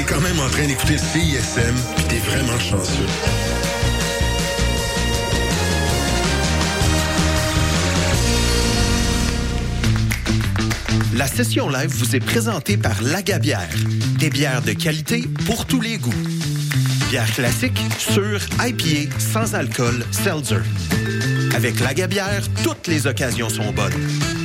t'es quand même en train d'écouter CISM, puis t'es vraiment chanceux. La session live vous est présentée par Lagabière. Des bières de qualité pour tous les goûts. Bière classique, sûre, IPA, sans alcool, seltzer. Avec Lagabière, toutes les occasions sont bonnes.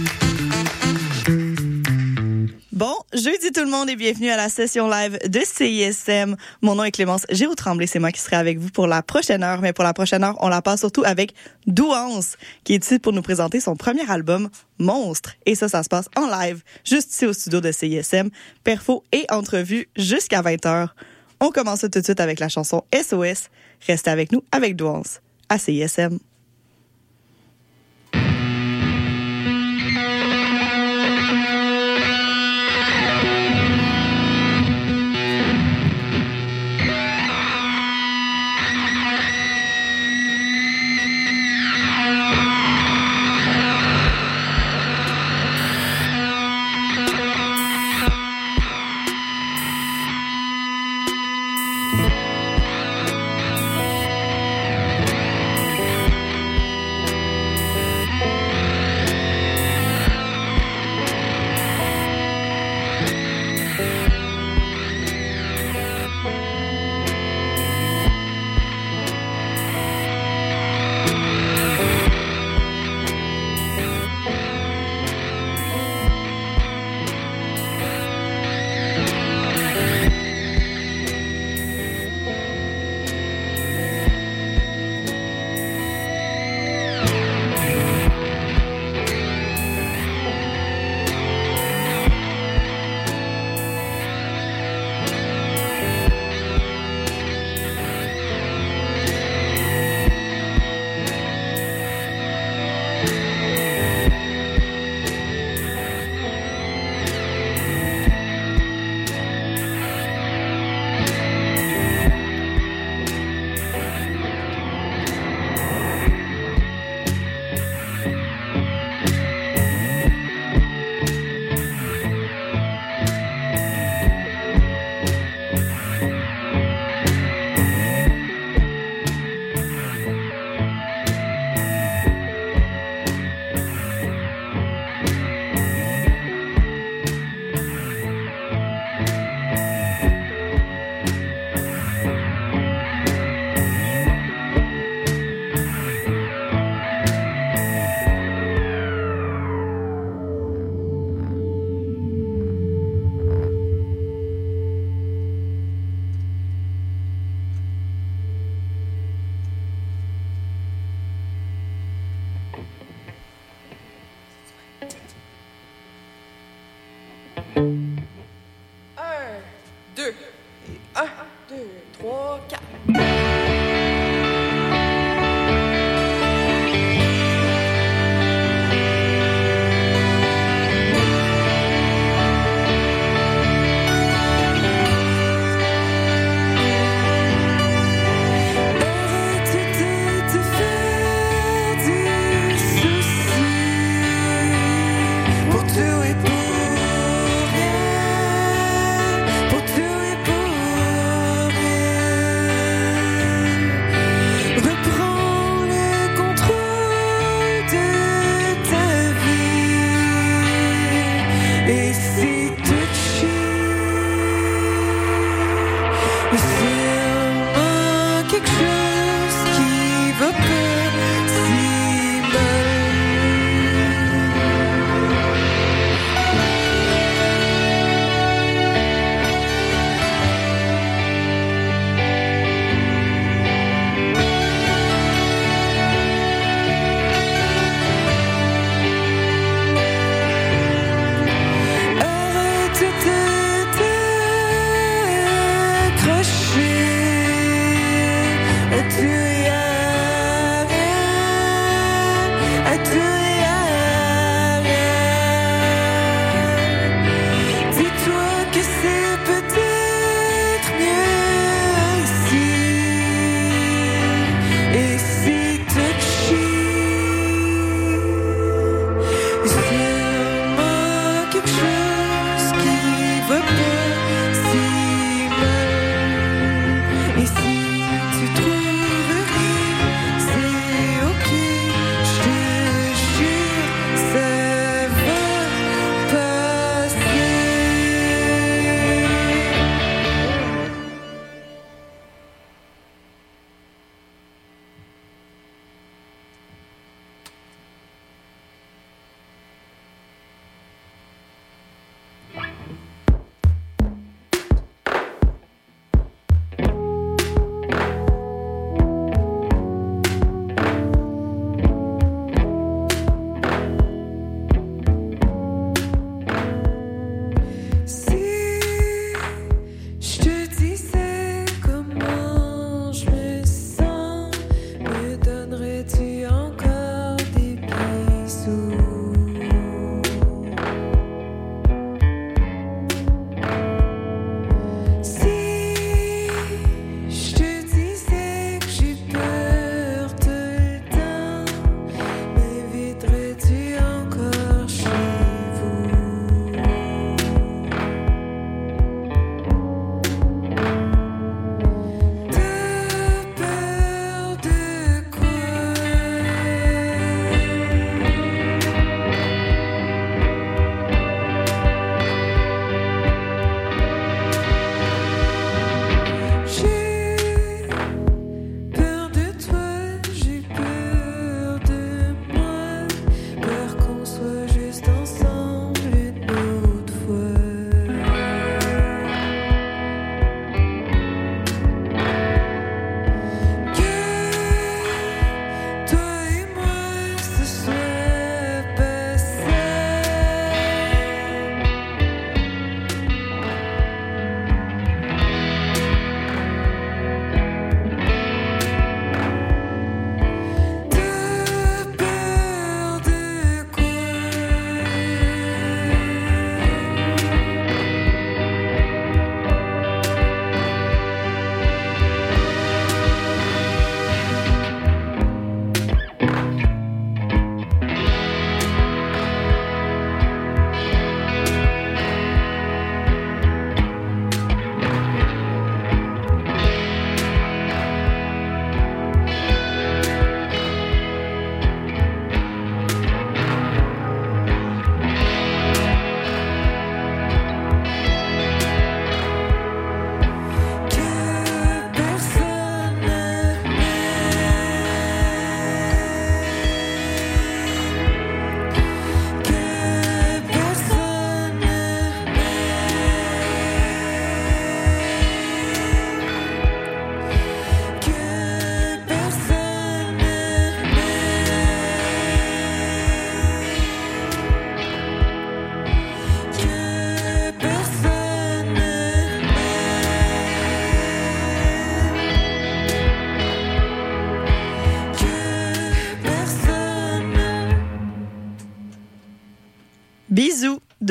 Jeudi tout le monde et bienvenue à la session live de CISM. Mon nom est Clémence Géraud Tremblay, c'est moi qui serai avec vous pour la prochaine heure. Mais pour la prochaine heure, on la passe surtout avec Douance, qui est ici pour nous présenter son premier album, Monstre. Et ça, ça se passe en live, juste ici au studio de CISM. Perfo et entrevue jusqu'à 20h. On commence tout de suite avec la chanson SOS. Restez avec nous avec Douance à CISM.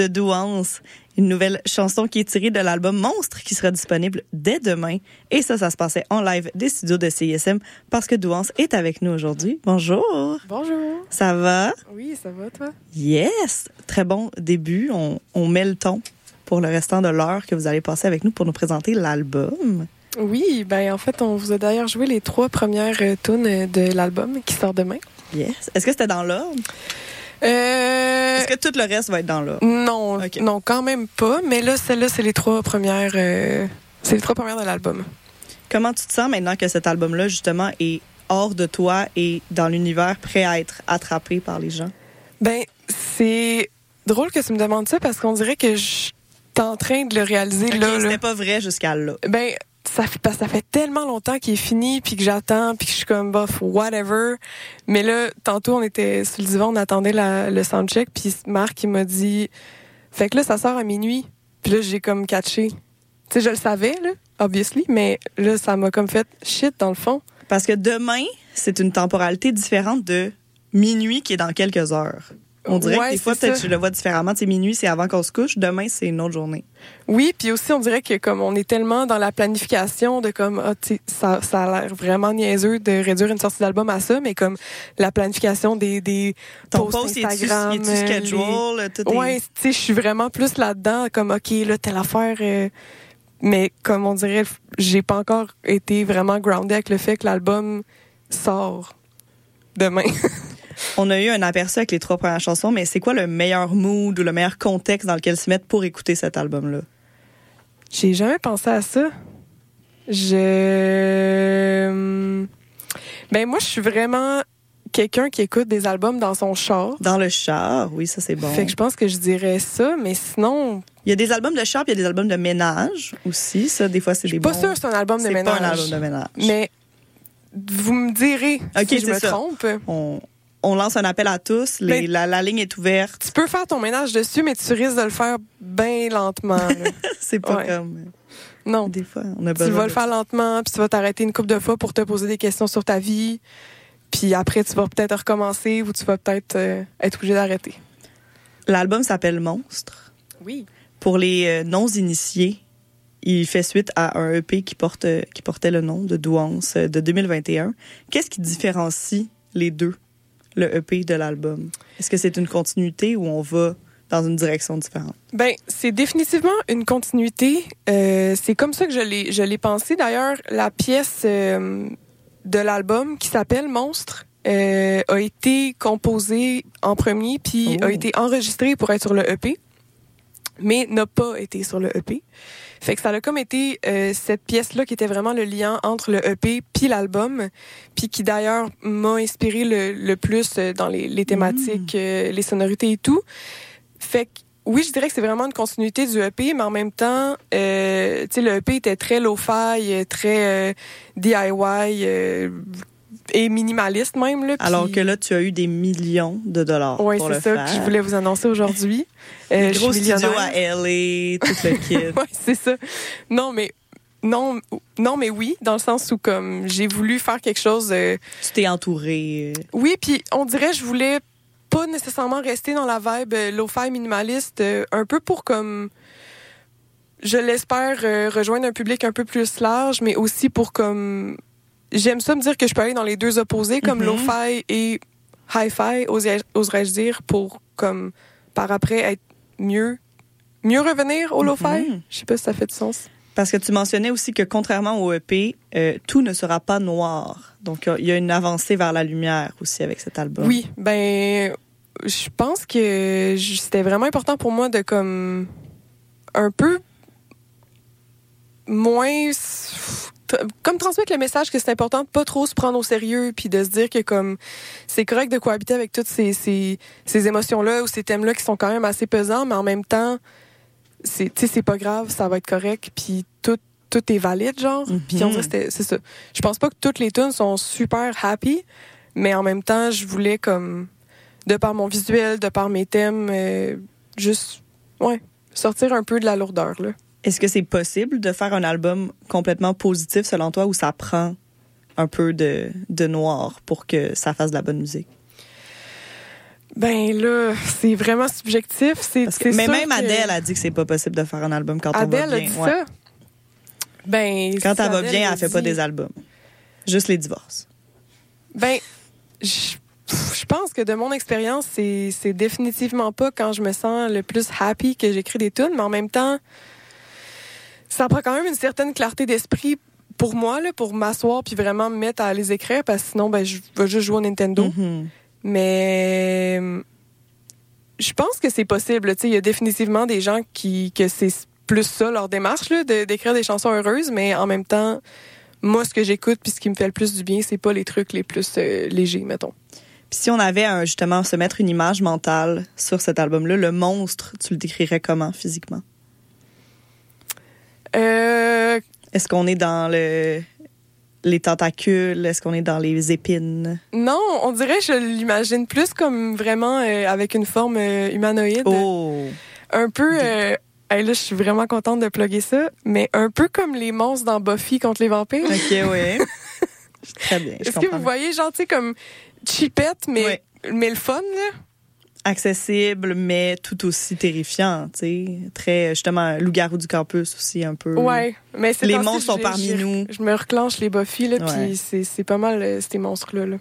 De Douance, une nouvelle chanson qui est tirée de l'album Monstre qui sera disponible dès demain. Et ça, ça se passait en live des studios de CISM parce que Douance est avec nous aujourd'hui. Bonjour. Bonjour. Ça va? Oui, ça va, toi? Yes. Très bon début. On, on met le ton pour le restant de l'heure que vous allez passer avec nous pour nous présenter l'album. Oui, ben en fait, on vous a d'ailleurs joué les trois premières euh, tunes euh, de l'album qui sort demain. Yes. Est-ce que c'était dans l'ordre? Euh, Est-ce que tout le reste va être dans l'ordre? non, non, quand même pas. Mais là, celle-là, c'est les trois premières. euh, c'est les trois premières de l'album. Comment tu te sens maintenant que cet album-là, justement, est hors de toi et dans l'univers, prêt à être attrapé par les gens? Ben, c'est drôle que tu me demandes ça parce qu'on dirait que je suis en train de le réaliser Ok, là. là. C'était pas vrai jusqu'à là. Ben, ça fait, parce que ça fait tellement longtemps qu'il est fini, puis que j'attends, puis que je suis comme, bof, whatever. Mais là, tantôt, on était sur le divan, on attendait la- le soundcheck, puis Marc, il m'a dit, fait que là, ça sort à minuit. Puis là, j'ai comme catché. Tu sais, je le savais, là, obviously, mais là, ça m'a comme fait shit, dans le fond. Parce que demain, c'est une temporalité différente de minuit qui est dans quelques heures. On dirait Ouais, que des fois, peut-être je le vois différemment. C'est minuit, c'est avant qu'on se couche. Demain, c'est une autre journée. Oui, puis aussi, on dirait que comme on est tellement dans la planification de comme, ah, ça, ça a l'air vraiment niaiseux de réduire une sortie d'album à ça, mais comme la planification des, des Ton posts post, Instagram, est-tu euh, schedule? Tout est- Ouais, tu sais, je suis vraiment plus là-dedans, comme ok, là telle affaire. euh, mais comme on dirait, j'ai pas encore été vraiment grounded avec le fait que l'album sort demain. On a eu un aperçu avec les trois premières chansons, mais c'est quoi le meilleur mood ou le meilleur contexte dans lequel se mettre pour écouter cet album-là? j'ai jamais pensé à ça. Je, ben moi, je suis vraiment quelqu'un qui écoute des albums dans son char. Dans le char, oui, ça c'est bon. Fait que je pense que je dirais ça, mais sinon, Il y a des albums de char, puis il y a des albums de ménage aussi. Ça, des fois, c'est je suis des pas bons. que c'est un album de C'est ménage. pas un album de ménage. Mais vous me direz si je c'est me ça. trompe. On, on lance un appel à tous. Les- Ben- la, la ligne est ouverte. Tu peux faire ton ménage dessus, mais tu risques de le faire bien lentement. C'est pas Ouais. comme. non. Des fois, on a Tu besoin. vas le faire lentement, puis tu vas t'arrêter une couple de fois pour te poser des questions sur ta vie. Puis après, tu vas peut-être recommencer ou tu vas peut-être euh, être obligé d'arrêter. L'album s'appelle Monstre. Oui. Pour les euh, non-initiés, il fait suite à un EP qui, porte, euh, qui portait le nom de Douance euh, de 2021. Qu'est-ce qui différencie les deux, le EP de l'album? Est-ce que c'est une continuité ou on va dans une direction différente? Ben, c'est définitivement une continuité. Euh, c'est comme ça que je l'ai, je l'ai pensé. D'ailleurs, la pièce euh, de l'album qui s'appelle Monstre euh, a été composée en premier, puis Oh. a été enregistrée pour être sur le EP, mais n'a pas été sur le EP. Fait que ça a comme été euh, cette pièce-là qui était vraiment le lien entre le EP puis l'album, puis qui d'ailleurs m'a inspiré le, le plus euh, dans les, les thématiques, euh, les sonorités et tout. Fait que oui, je dirais que c'est vraiment une continuité du EP, mais en même temps, euh, tu sais, le EP était très low-fi, euh, très euh, DIY euh, et minimaliste même là. Alors que là, tu as eu des millions de dollars le c'est ça faire. que je voulais vous annoncer aujourd'hui. Euh, Gros studio à LA, tout le kit. ouais, c'est ça. Non, mais non, non, mais oui, dans le sens où comme j'ai voulu faire quelque chose. euh, tu t'es entouré. euh, oui, puis on dirait je voulais pas nécessairement rester dans la vibe euh, lo-fi minimaliste, euh, un peu pour comme je l'espère euh, rejoindre un public un peu plus large, mais aussi pour comme j'aime ça me dire que je peux aller dans les deux opposés comme Mhm. lo-fi et hi-fi, oserais- oserais-je dire, pour comme par après être mieux mieux revenir au lo-fi? Mhm. Je sais pas si ça fait du sens. Parce que tu mentionnais aussi que contrairement au EP, euh, tout ne sera pas noir. Donc, il y a une avancée vers la lumière aussi avec cet album. Oui, ben je pense que c'était vraiment important pour moi de comme un peu moins comme transmettre le message que c'est important de pas trop se prendre au sérieux puis de se dire que comme c'est correct de cohabiter avec toutes ces ces, ces émotions là ou ces thèmes là qui sont quand même assez pesants mais en même temps c'est tu sais c'est pas grave, ça va être correct puis tout tout est valide genre. Puis on dirait que c'était- c'est ça. Je pense pas que toutes les tunes sont super happy, mais en même temps, je voulais comme de par mon visuel, de par mes thèmes euh, juste ouais, sortir un peu de la lourdeur là. Est-ce que c'est possible de faire un album complètement positif selon toi où ça prend un peu de, de noir pour que ça fasse de la bonne musique? Ben là, c'est vraiment subjectif. C'est, que, mais même que- Adèle a dit que c'est pas possible de faire un album quand Adèle on va a bien. dit Ouais. ça. Ben, Quand si elle va Adèle bien, le elle fait pas dit- des albums. Juste les divorces. Ben, je je pense que de mon expérience, c'est c'est définitivement pas quand je me sens le plus happy que j'écris des tunes, mais en même temps, ça prend quand même une certaine clarté d'esprit pour moi, là, pour m'asseoir puis vraiment me mettre à les écrire, parce que sinon, ben, je vais juste jouer au Nintendo. Mhm. Mais je pense que c'est possible. Il y a définitivement des gens qui que c'est plus ça leur démarche de- d'écrire des chansons heureuses, mais en même temps, moi, ce que j'écoute puis ce qui me fait le plus du bien, c'est pas les trucs les plus euh, légers, mettons. Puis si on avait un, justement se mettre une image mentale sur cet album-là, le monstre, tu le décrirais comment physiquement? Euh, Est-ce qu'on est dans le les tentacules? Est-ce qu'on est dans les épines? non, on dirait je l'imagine plus comme vraiment euh, avec une forme euh, humanoïde, Oh! un peu. euh, hey, là, je suis vraiment contente de plugger ça, mais un peu comme les monstres dans Buffy contre les vampires. OK, oui. Très bien. Est-ce que vous voyez, genre, tu sais, comme chipette, mais, mais le fun, là? Accessible, mais tout aussi terrifiant, tu sais. Très, justement, loup-garou du campus aussi, un peu. Ouais. Mais c'est Les monstres sont parmi nous. Je me reclenche les Buffy, là, puis c'est c'est pas mal euh, ces monstres-là. Là.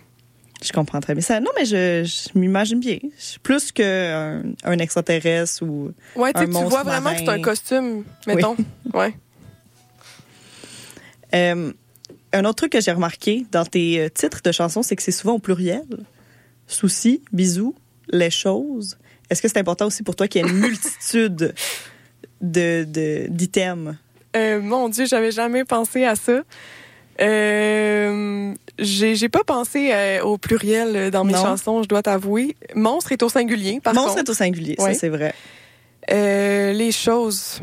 Je comprends très bien. Ça, non, mais je, je m'imagine bien. Plus qu'un un extraterrestre ou. Ouais, tu Un sais, tu monstre vois vraiment que c'est un costume, mettons. Ouais. Euh, un autre truc que j'ai remarqué dans tes euh, titres de chansons, c'est que c'est souvent au pluriel. Soucis, bisous, les choses. Est-ce que c'est important aussi pour toi qu'il y ait une multitude de de- d'items? Euh, mon Dieu, j'avais jamais pensé à ça. Euh, j'ai j'ai pas pensé euh, au pluriel euh, dans mes Non. chansons, je dois t'avouer. Monstre est au singulier, par Monstre contre. est au singulier, Ouais. ça c'est vrai. Euh, les choses.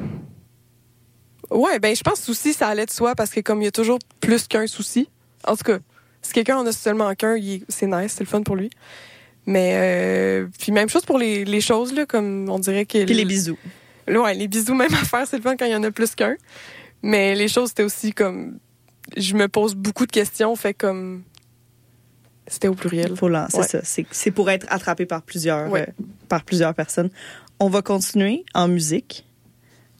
Ouais, ben je pense que souci, ça allait de soi parce que comme il y a toujours plus qu'un souci. En tout cas, si quelqu'un en a seulement qu'un, c'est nice, c'est le fun pour lui. Mais euh, puis même chose pour les, les choses là, comme on dirait que Puis les bisous. Ouais, les bisous même affaire, c'est le fun quand il y en a plus qu'un. Mais les choses c'était aussi comme je me pose beaucoup de questions, fait comme c'était au pluriel. C'est Ouais. ça. C'est- pour être attrapé par plusieurs, Ouais. euh, par plusieurs personnes. On va continuer en musique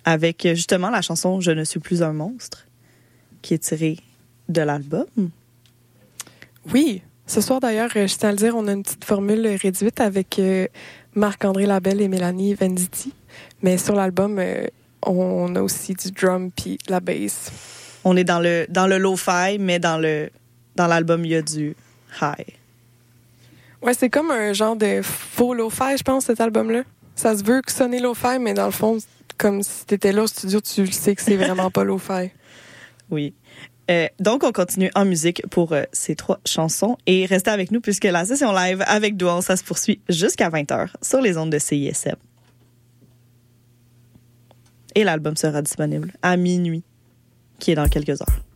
avec euh, justement la chanson Je ne suis plus un monstre, qui est tirée de l'album. Oui. Ce soir, d'ailleurs, euh, je tiens à le dire, on a une petite formule réduite avec euh, Marc-André Labelle et Mélanie Venditti. Mais sur l'album, euh, on a aussi du drum puis la bass. On est dans le dans le lo-fi, mais dans le dans l'album il y a du high. Ouais, c'est comme un genre de faux lo-fi, je pense, cet album-là. Ça se veut que sonner lo-fi, mais dans le fond, comme si t'étais là au studio, tu sais que c'est vraiment pas lo-fi. Oui. Euh, donc, on continue en musique pour euh, ces trois chansons. Et restez avec nous puisque la session live avec Douan, ça se poursuit jusqu'à 20h sur les ondes de CISM. Et l'album sera disponible à minuit, qui est dans quelques heures.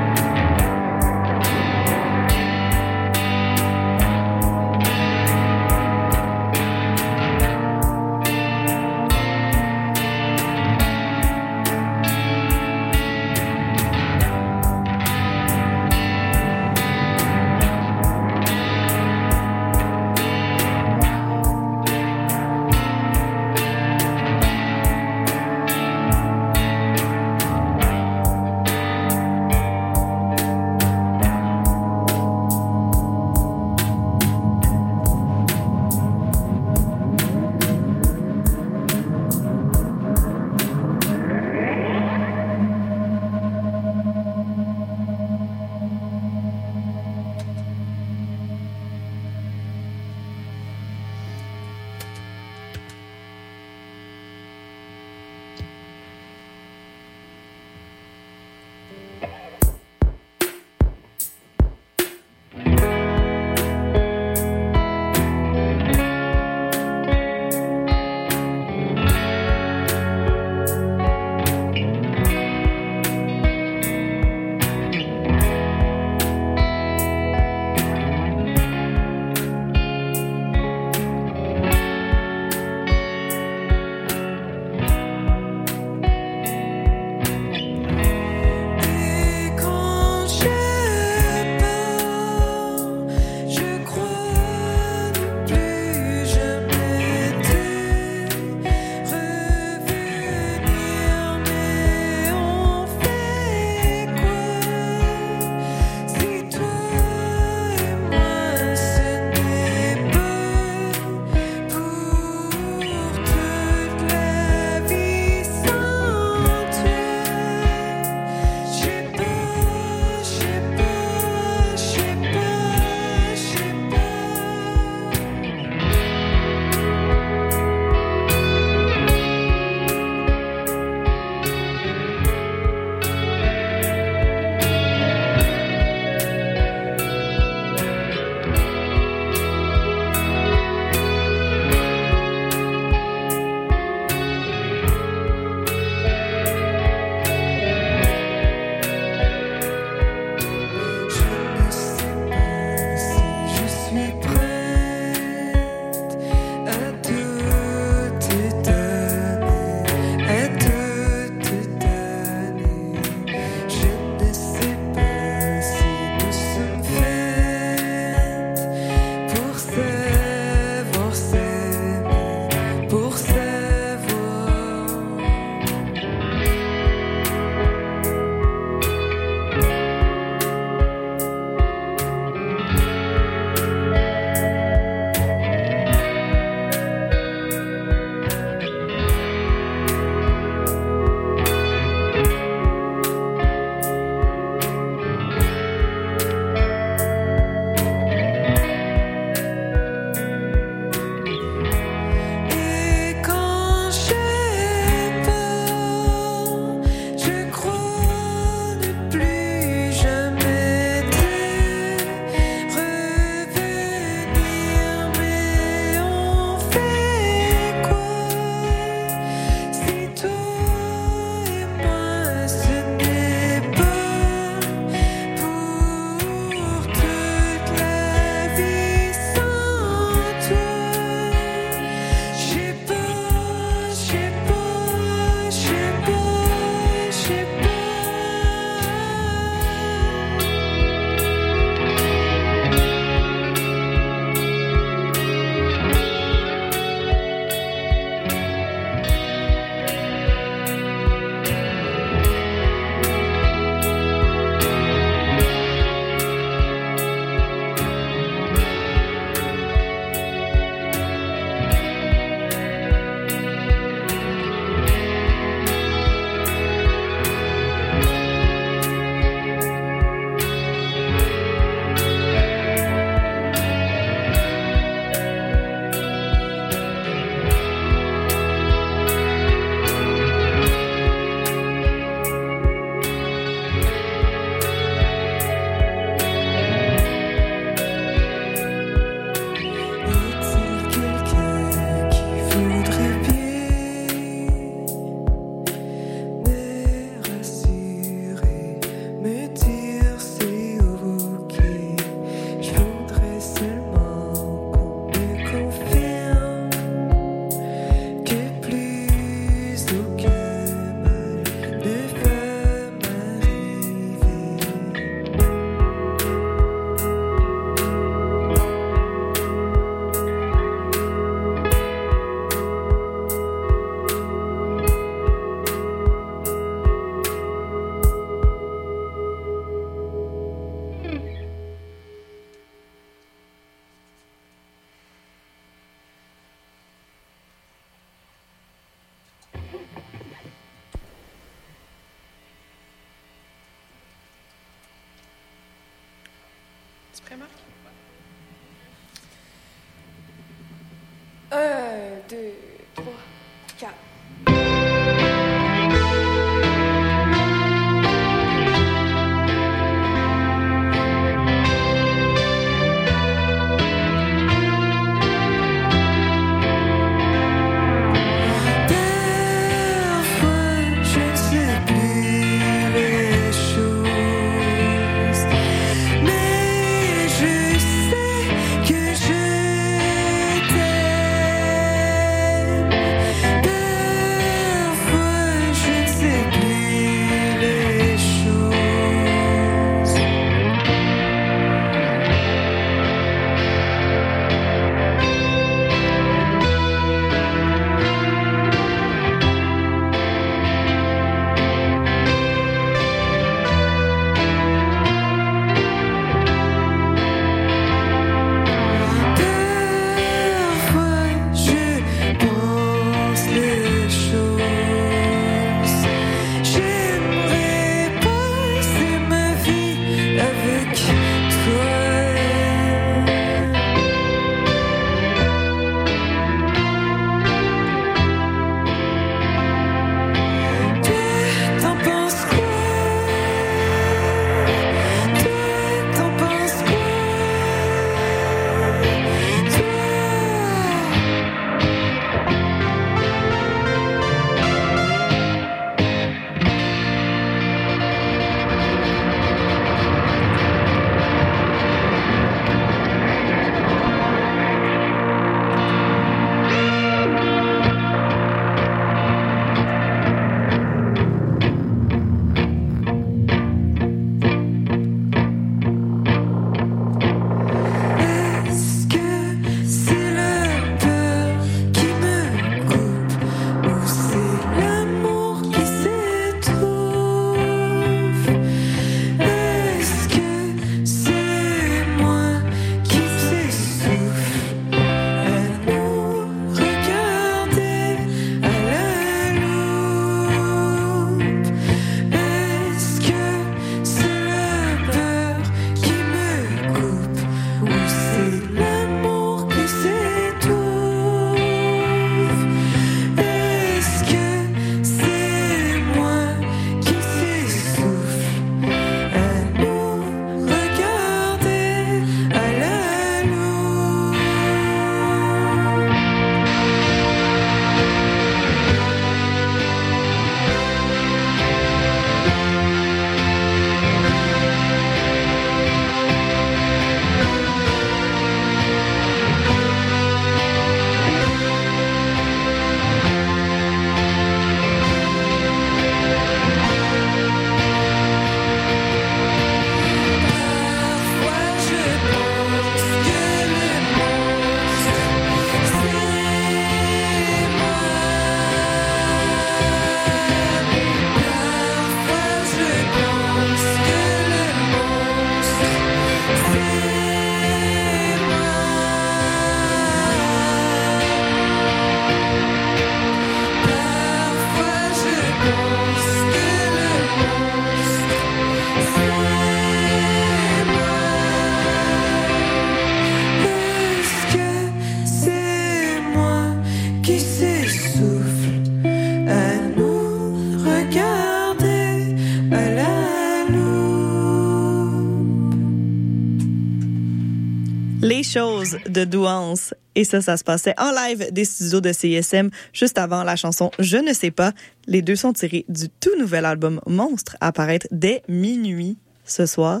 De Douance. Et ça, ça se passait en live des studios de CSM juste avant la chanson Je ne sais pas. Les deux sont tirés du tout nouvel album Monstre à paraître dès minuit ce soir.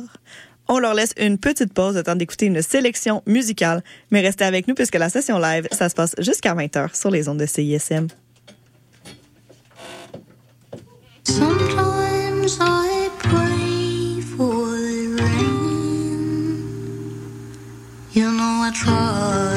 On leur laisse une petite pause le temps d'écouter une sélection musicale, mais restez avec nous puisque la session live, ça se passe jusqu'à 20h sur les ondes de CISM. I try.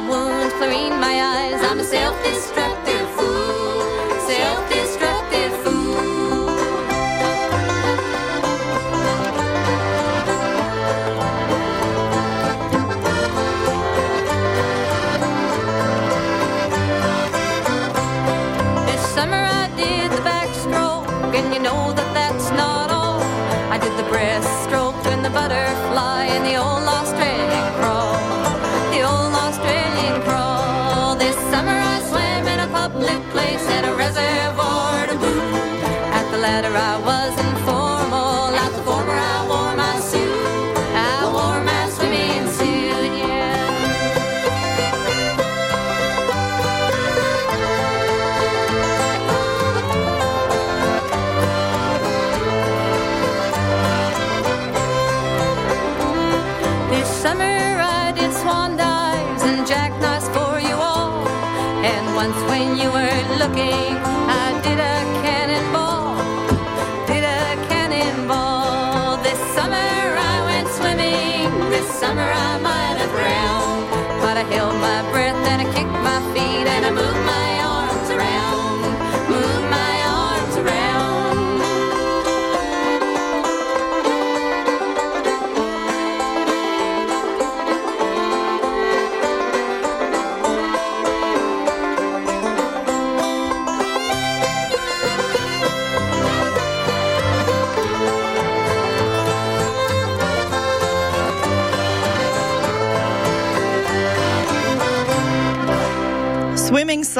My wounds, chlorine my eyes. I'm a self-destructive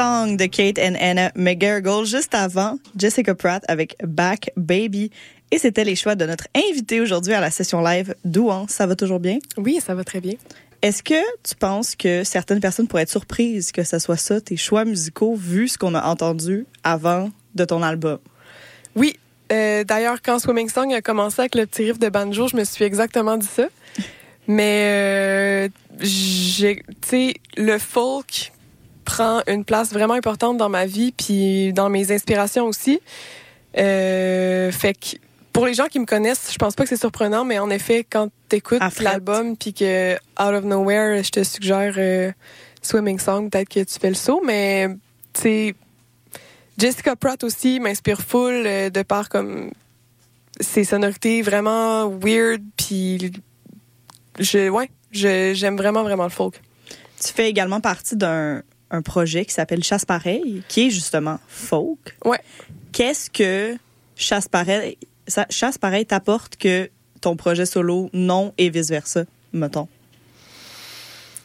Song de Kate and Anna McGarrigle. Juste avant, Jessica Pratt avec Back Baby. Et c'était les choix de notre invité aujourd'hui à la session live, Douan. Ça va toujours bien? Oui, ça va très bien. Est-ce que tu penses que certaines personnes pourraient être surprises que ce soit ça, tes choix musicaux, vu ce qu'on a entendu avant de ton album? Oui. euh, D'ailleurs, quand Swimming Song a commencé avec le petit riff de banjo, je me suis exactement dit ça. Mais, euh, j'ai, tu sais, le folk prend une place vraiment importante dans ma vie, puis dans mes inspirations aussi. Euh, fait que pour les gens qui me connaissent, je pense pas que c'est surprenant, mais en effet, quand t'écoutes l'album, puis que out of nowhere, je te suggère euh, Swimming Song, peut-être que tu fais le saut, mais tu sais, Jessica Pratt aussi m'inspire full euh, de par comme ses sonorités vraiment weird puis je ouais, je- j'aime vraiment vraiment le folk. Tu fais également partie d'un un projet qui s'appelle Chasse Pareil, qui est justement folk. Ouais. Qu'est-ce que Chasse Pareil, ça- Chasse Pareil t'apporte que ton projet solo non et vice-versa, mettons?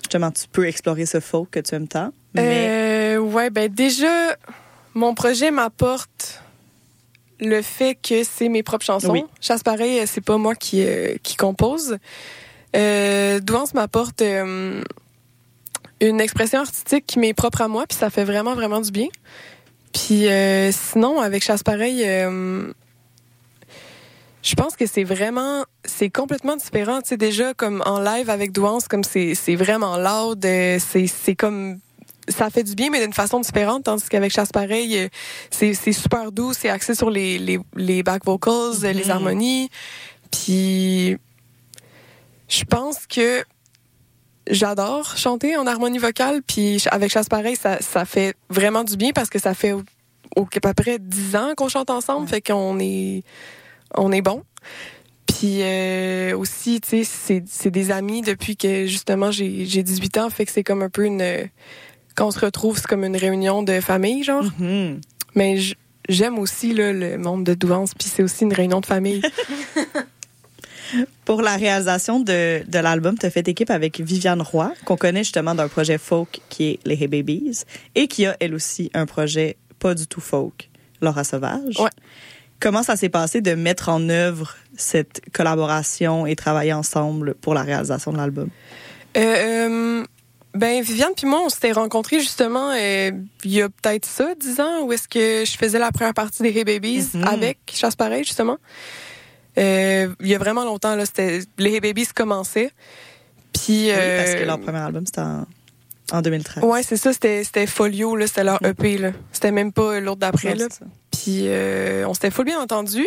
Justement, tu peux explorer ce folk que tu aimes tant, mais Euh, ouais, ben déjà, mon projet m'apporte le fait que c'est mes propres chansons. Oui. Chasse pareil, c'est pas moi qui, euh, qui compose. Euh, Douance m'apporte euh, une expression artistique qui m'est propre à moi, puis ça fait vraiment, vraiment du bien. Puis euh, sinon, avec Chasse pareil, euh, je pense que c'est vraiment, c'est complètement différent. Tu sais, déjà, comme en live avec Douance, comme c'est, c'est vraiment loud, euh, c'est, comme, ça fait du bien, mais d'une façon différente, tandis qu'avec Chasse Pareil, c'est, super doux, c'est axé sur les, les, les back vocals, les Mhm. harmonies. Puis, je pense que j'adore chanter en harmonie vocale, puis avec Chasse Pareil, ça, ça fait vraiment du bien parce que ça fait au, au- à peu près dix ans qu'on chante ensemble, fait qu'on est, on est bon. Puis euh, aussi, tu sais, c'est, c'est des amis depuis que justement j'ai, j'ai 18 ans, fait que c'est comme un peu une... Quand on se retrouve, c'est comme une réunion de famille, genre. Mhm. Mais j'aime aussi là, le monde de Douance, puis c'est aussi une réunion de famille. Pour la réalisation de, de l'album, tu as fait équipe avec Viviane Roy, qu'on connaît justement d'un projet folk qui est Les Hey Babies, et qui a elle aussi un projet pas du tout folk, Laura Sauvage. Ouais. Comment ça s'est passé de mettre en œuvre cette collaboration et travailler ensemble pour la réalisation de l'album? Euh, euh, ben, Viviane puis moi, on s'était rencontrés justement euh, il y a peut-être ça, 10 ans, où est-ce que je faisais la première partie des Hey Babies Mhm. avec Chasse Pareil, justement. Euh, il y a vraiment longtemps, là, c'était, les Hey Babies commençaient. Puis, Oui, parce que euh, leur premier album, c'était en, en 2013. Ouais, c'est ça, c'était, c'était Folio, là, c'était leur. EP, là. C'était même pas l'autre d'après, là. Puis euh, on s'était full bien entendu.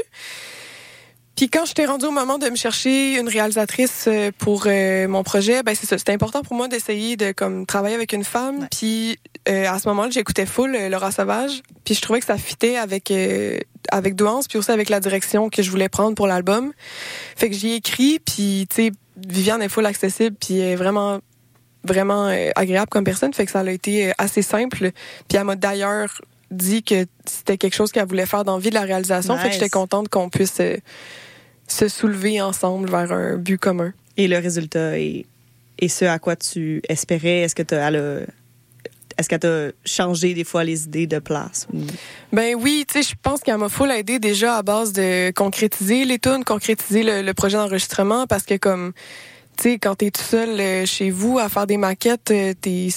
Puis quand j'étais rendue au moment de me chercher une réalisatrice euh, pour euh, mon projet, ben c'est ça, c'était important pour moi d'essayer de comme travailler avec une femme. Puis euh, à ce moment-là, j'écoutais full euh, Laura Sauvage, puis je trouvais que ça fitait avec euh, avec Douance, puis aussi avec la direction que je voulais prendre pour l'album. Fait que j'y ai écrit, puis tu sais, Viviane est full accessible, puis elle est vraiment vraiment euh, agréable comme personne, fait que ça a été euh, assez simple. Puis elle m'a d'ailleurs dit que c'était quelque chose qu'elle voulait faire dans la vie de la réalisation, fait que j'étais contente qu'on puisse euh, se soulever ensemble vers un but commun. Et le résultat est, ce à quoi tu espérais? Est-ce que tu est-ce qu'elle t'a changé des fois les idées de place? Ben oui, tu sais, je pense qu'elle m'a full aidé déjà à base de concrétiser les tunes, concrétiser le, projet d'enregistrement parce que comme tu sais quand t'es tout seul euh, chez vous à faire des maquettes, euh, t'es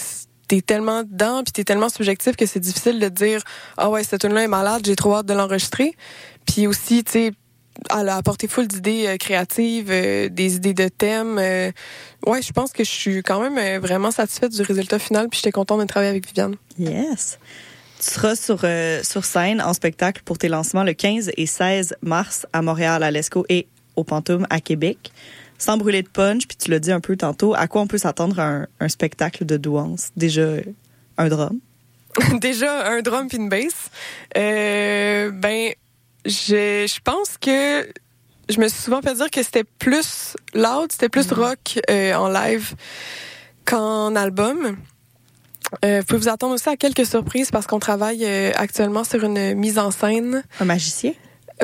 t'es tellement dedans puis t'es tellement subjectif que c'est difficile de dire ah ouais cette tune là est malade, j'ai trop hâte de l'enregistrer. Puis aussi, tu sais elle a apporté full d'idées euh, créatives, euh, des idées de thèmes. euh. ouais, je pense que je suis quand même euh, vraiment satisfaite du résultat final puis j'étais contente de travailler avec Viviane. Yes. Tu seras sur, euh, sur scène en spectacle pour tes lancements le 15 et 16 mars à Montréal, à l'ESCO et au Pantoum à Québec. Sans brûler de punch, puis tu l'as dit un peu tantôt, à quoi on peut s'attendre à un, un spectacle de douance? Déjà, un drum? déjà un drum puis une bass. Ben, je, je pense que je me suis souvent fait dire que c'était plus loud, c'était plus rock euh, en live qu'en album. Euh, vous pouvez vous attendre aussi à quelques surprises parce qu'on travaille euh, actuellement sur une mise en scène. Un magicien?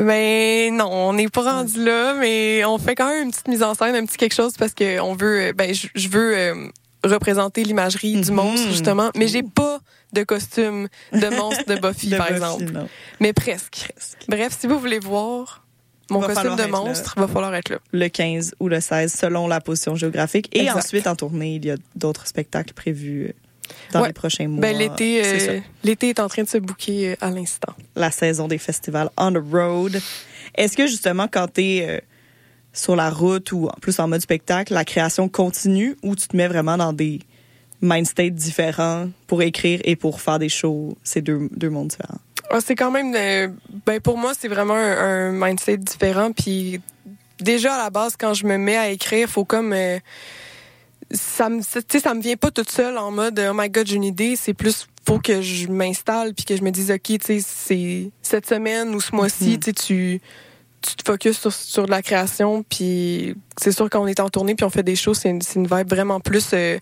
Ben non, on n'est pas rendu là, mais on fait quand même une petite mise en scène, un petit quelque chose parce que on veut, ben je, je veux représenter l'imagerie du Mhm. monstre justement, mais j'ai pas de costume de monstre de Buffy De par Buffy, exemple, non. mais presque. Bref, si vous voulez voir mon costume de monstre, va falloir être là. Le 15 ou le 16, selon la position géographique. Et Exact. ensuite, en tournée, il y a d'autres spectacles prévus euh, dans Ouais. les prochains mois. Ben l'été, ça. euh, l'été est en train de se bouquer euh, à l'instant. la saison des festivals on the road. Est-ce que justement, quand tu es sur la route ou en plus en mode spectacle, la création continue ou tu te mets vraiment dans des mind states différents pour écrire et pour faire des shows? C'est deux, deux mondes différents. Ah, c'est quand même, euh, ben pour moi, c'est vraiment un, un mindset différent. Puis déjà à la base, quand je me mets à écrire, faut comme euh, ça me, tu sais, ça me vient pas toute seule en mode oh my god j'ai une idée. C'est plus faut que je m'installe puis que je me dise ok tu sais c'est cette semaine ou ce mois-ci Mhm. tu sais tu te focuses sur, sur de la création puis c'est sûr quand on est en tournée puis on fait des choses c'est une, vibe vraiment plus euh,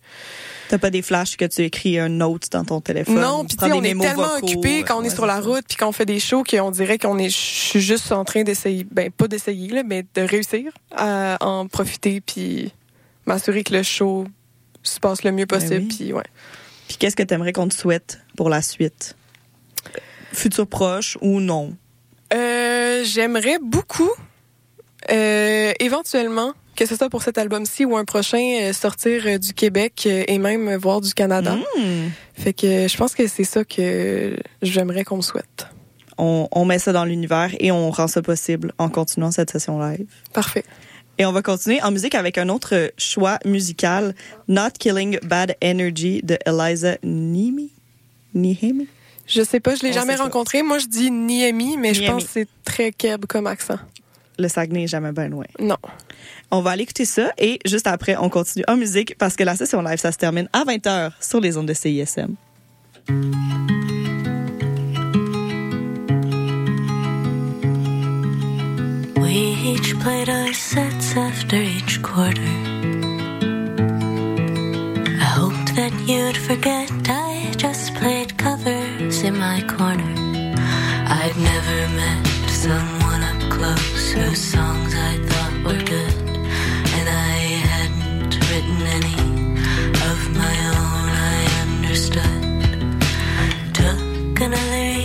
T'as pas des flashs que tu écris un note dans ton téléphone. non puis on est tellement occupé quand on est sur la route puis quand on fait des shows qu'on dirait qu'on est je suis juste en train d'essayer ben pas d'essayer là mais de réussir à en profiter puis m'assurer que le show se passe le mieux possible oui. puis ouais Puis qu'est-ce que t'aimerais qu'on te souhaite pour la suite? Futur proche ou non? Euh, J'aimerais beaucoup, euh, éventuellement, que ce soit pour cet album-ci ou un prochain, euh, sortir du Québec et même voir du Canada. Hmm. Fait que je pense que c'est ça que j'aimerais qu'on me souhaite. On, on met ça dans l'univers et on rend ça possible en continuant cette session live. Parfait. Et on va continuer en musique avec un autre choix musical, Not Killing Bad Energy de Eliza Nimi. Je sais pas, je l'ai jamais rencontré. Moi, je dis Niemi, mais je pense que c'est très keb comme accent. Le Saguenay est jamais bien loin. Non. On va aller écouter ça et juste après, on continue en musique parce que la session live, ça se termine à 20h sur les ondes de CISM. We each played our sets after each quarter. You'd forget I just played covers in my corner. I'd never met someone up close whose songs I thought were good, and I hadn't written any of my own. I understood. Took another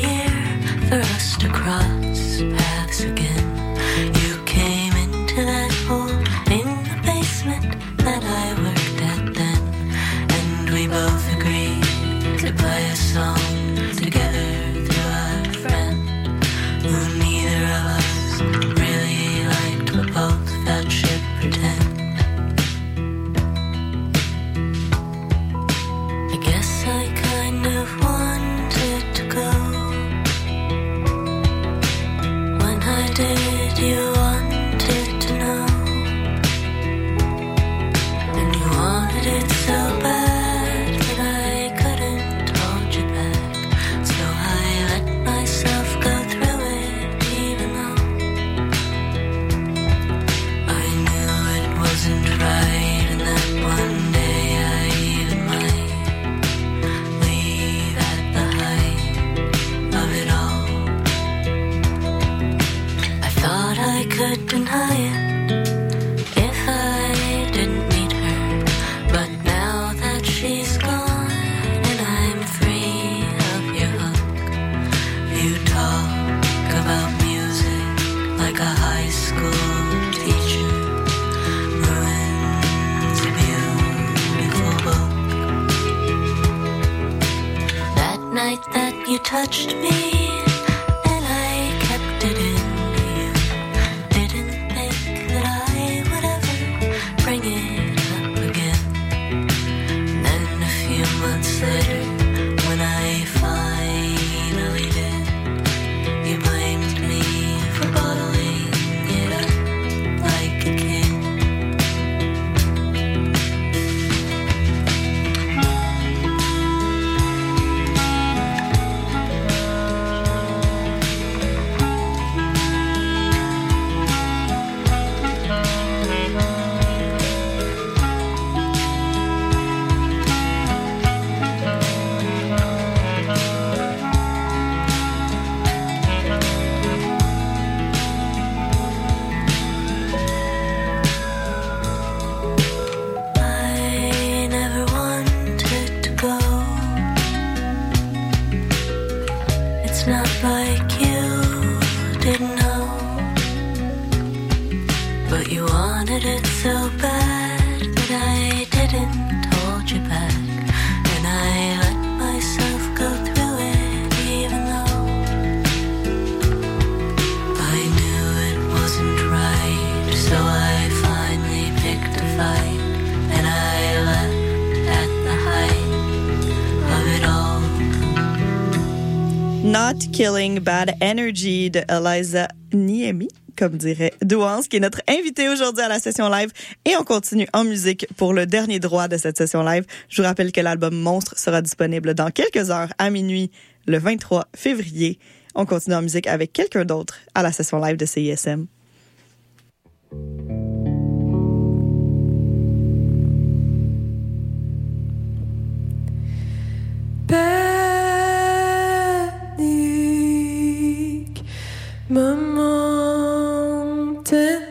Killing Bad Energy de Eliza Niemi, comme dirait Douance, qui est notre invitée aujourd'hui à la session live. Et on continue en musique pour le dernier droit de cette session live. Je vous rappelle que l'album Monstre sera disponible dans quelques heures à minuit le 23 février. On continue en musique avec quelqu'un d'autre à la session live de CISM. mom mentait.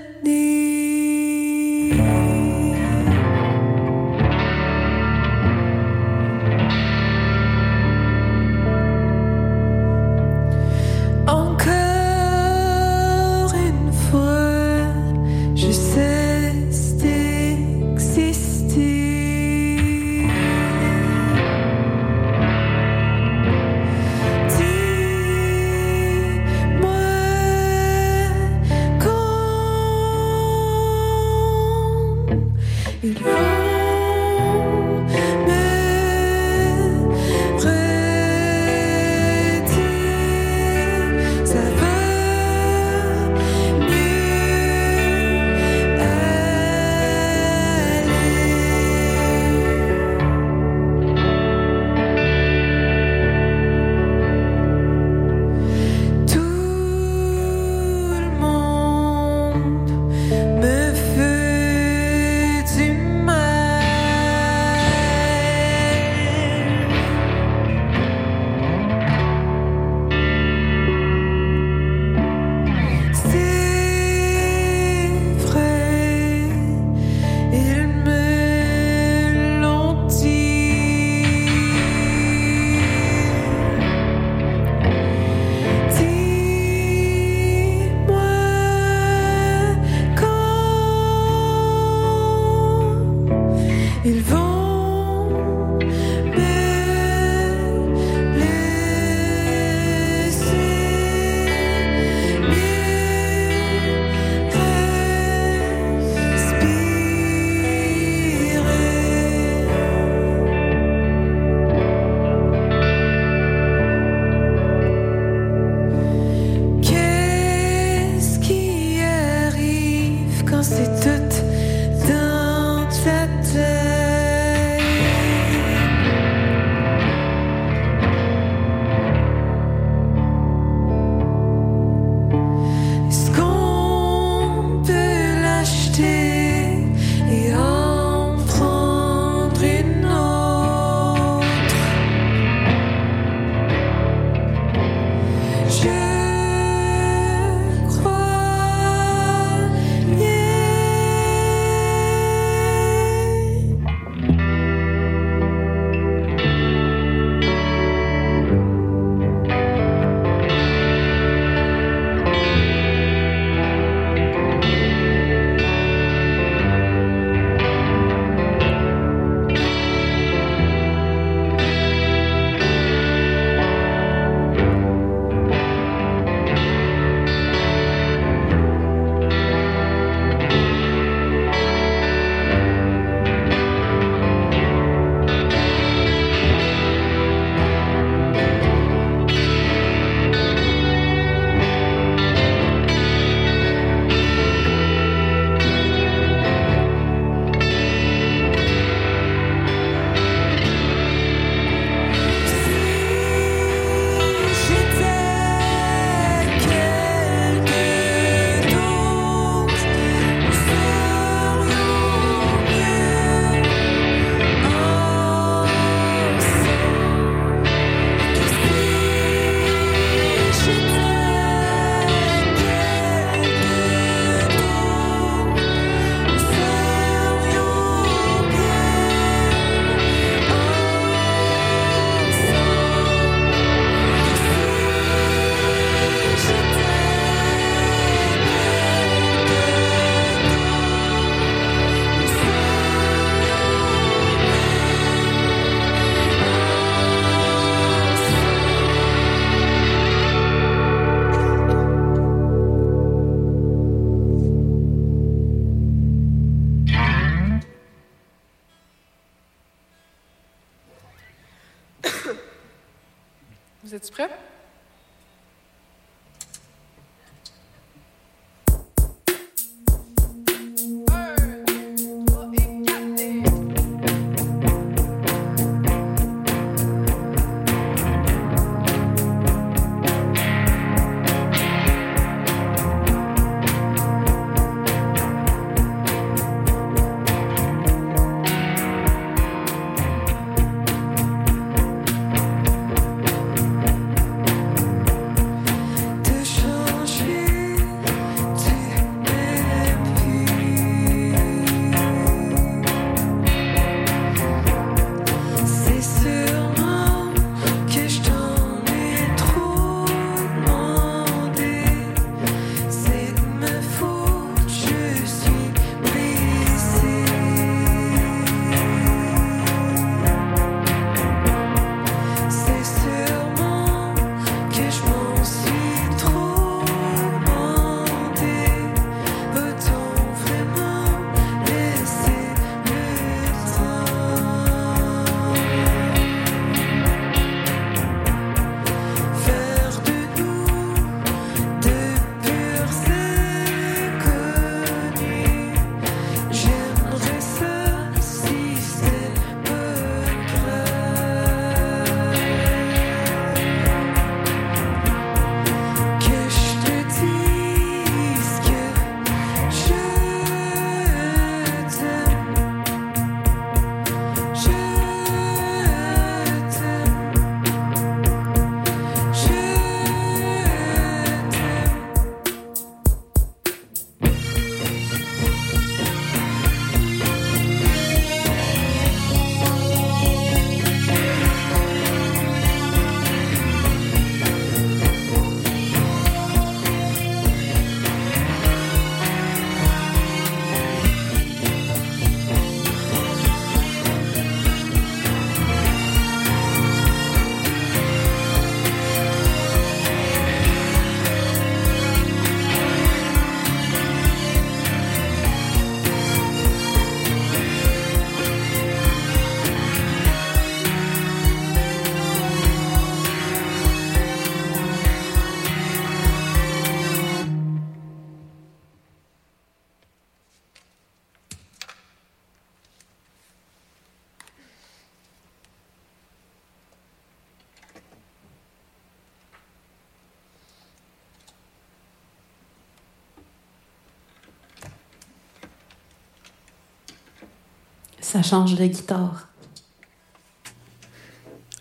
Change de guitare.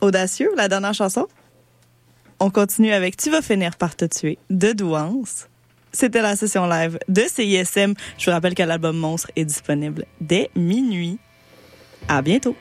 Audacieux, la dernière chanson? On continue avec Tu vas finir par te tuer de Douance. C'était la session live de CISM. Je vous rappelle que l'album Monstre est disponible dès minuit. À bientôt.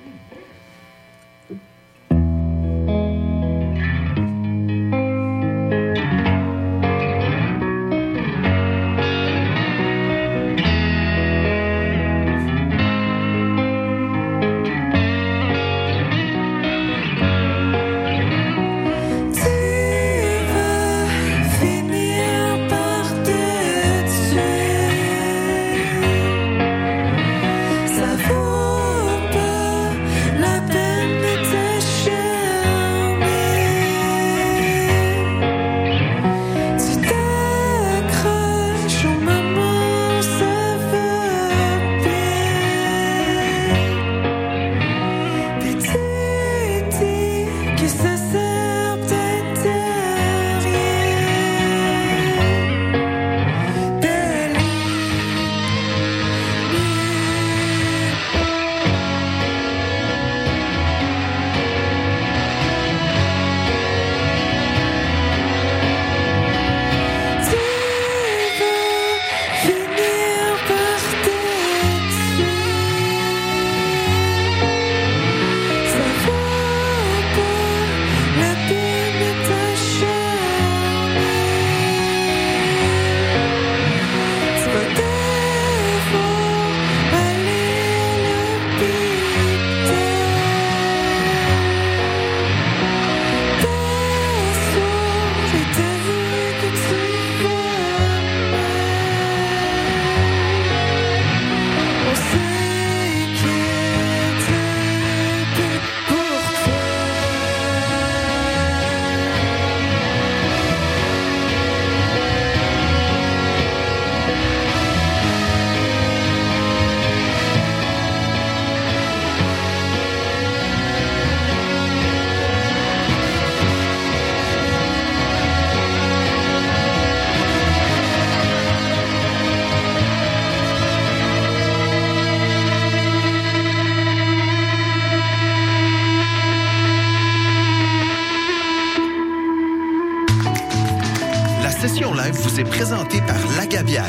Est présentée par Laga Bière.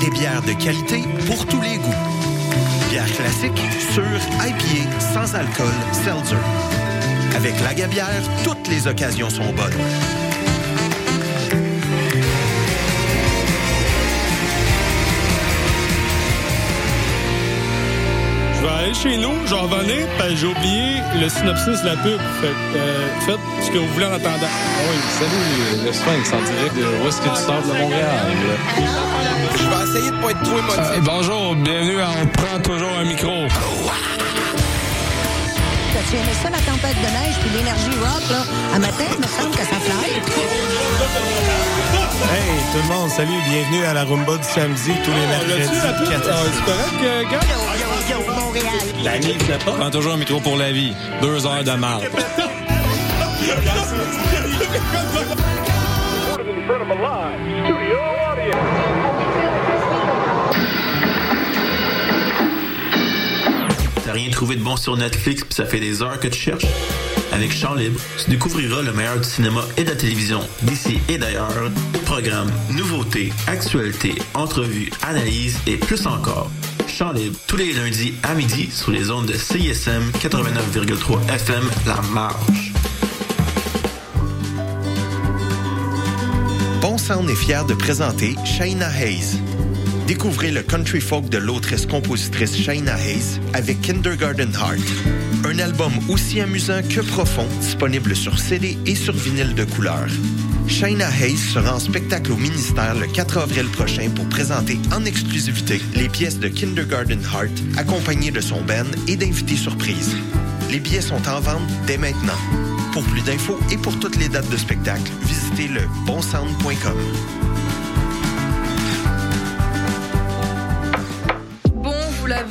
Des bières de qualité pour tous les goûts. Bière classique, sûre, IPA, sans alcool, seltzer. Avec Laga Bière, toutes les occasions sont bonnes. Chez nous, je vais revenir, parce que j'ai oublié le synopsis de la pub. Fait euh, faites ce que vous voulez en attendant. Oui, salut, le Sphinx en direct de Où est-ce que tu sors de Montréal? Je vais essayer de pas être trop émotif. Euh, bonjour, bienvenue à On prend toujours un micro. Tu aimais ça, la tempête de neige puis l'énergie rock, là? À matin, il me semble que ça fly. Hey, tout le monde, salut, bienvenue à la rumba du samedi, tous les mercredis. la pub? 4 à Ah, Montréal. La nuit, pas. Prends toujours un micro pour la vie. Deux heures de marde. T'as rien trouvé de bon sur Netflix puis ça fait des heures que tu cherches? Avec Chant Libre, tu découvriras le meilleur du cinéma et de la télévision d'ici et d'ailleurs. Programmes, nouveautés, actualités, entrevues, analyses et plus encore. Tous les lundis à midi sur les ondes de CISM 89,3 FM La Marge. Bon Sound est fier de présenter Shaina Hayes. Découvrez le country folk de l'autrice-compositrice Shaina Hayes avec Kindergarten Heart. Un album aussi amusant que profond, disponible sur CD et sur vinyle de couleur. Shaina Hayes sera en spectacle au ministère le 4 avril prochain pour présenter en exclusivité les pièces de Kindergarten Heart, accompagnées de son band et d'invités surprises. Les billets sont en vente dès maintenant. Pour plus d'infos et pour toutes les dates de spectacle, visitez le bonsound.com.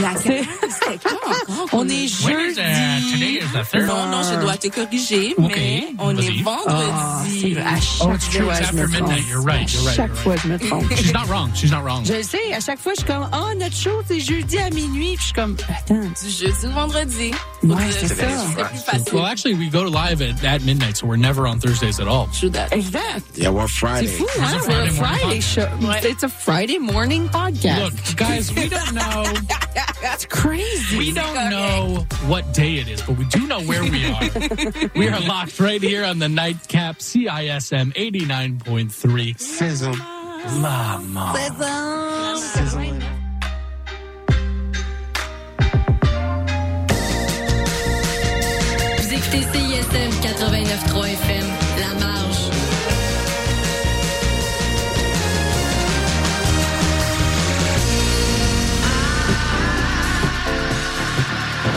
La encore? On est When is, uh, today jeudi. is the third? Non, non, je dois te corriger, mais on est vendredi. c'est- à chaque Oh, it's true. fois, je after me midnight. trompe. You're right. You're right. Chaque fois, je me trompe. She's not wrong. She's not wrong. Je sais, à chaque fois, je suis comme, oh, notre show, c'est jeudi à minuit. Puis je suis comme, attends. Du jeudi au vendredi. Ouais, c'est ça. C'est plus facile. Well, actually, we go to live at, at midnight, so we're never on Thursdays at all. Exact. Yeah, we're C'est Friday. fou, It's hein? a We're a Friday show. It's a Friday morning podcast. Look, guys, we don't know. That's crazy. We don't know what day it is, but we do know where we are. we are locked right here on the nightcap CISM 89.3. Sizzle. La mort. Vous écoutez CISM 89.3 FM, La Marge.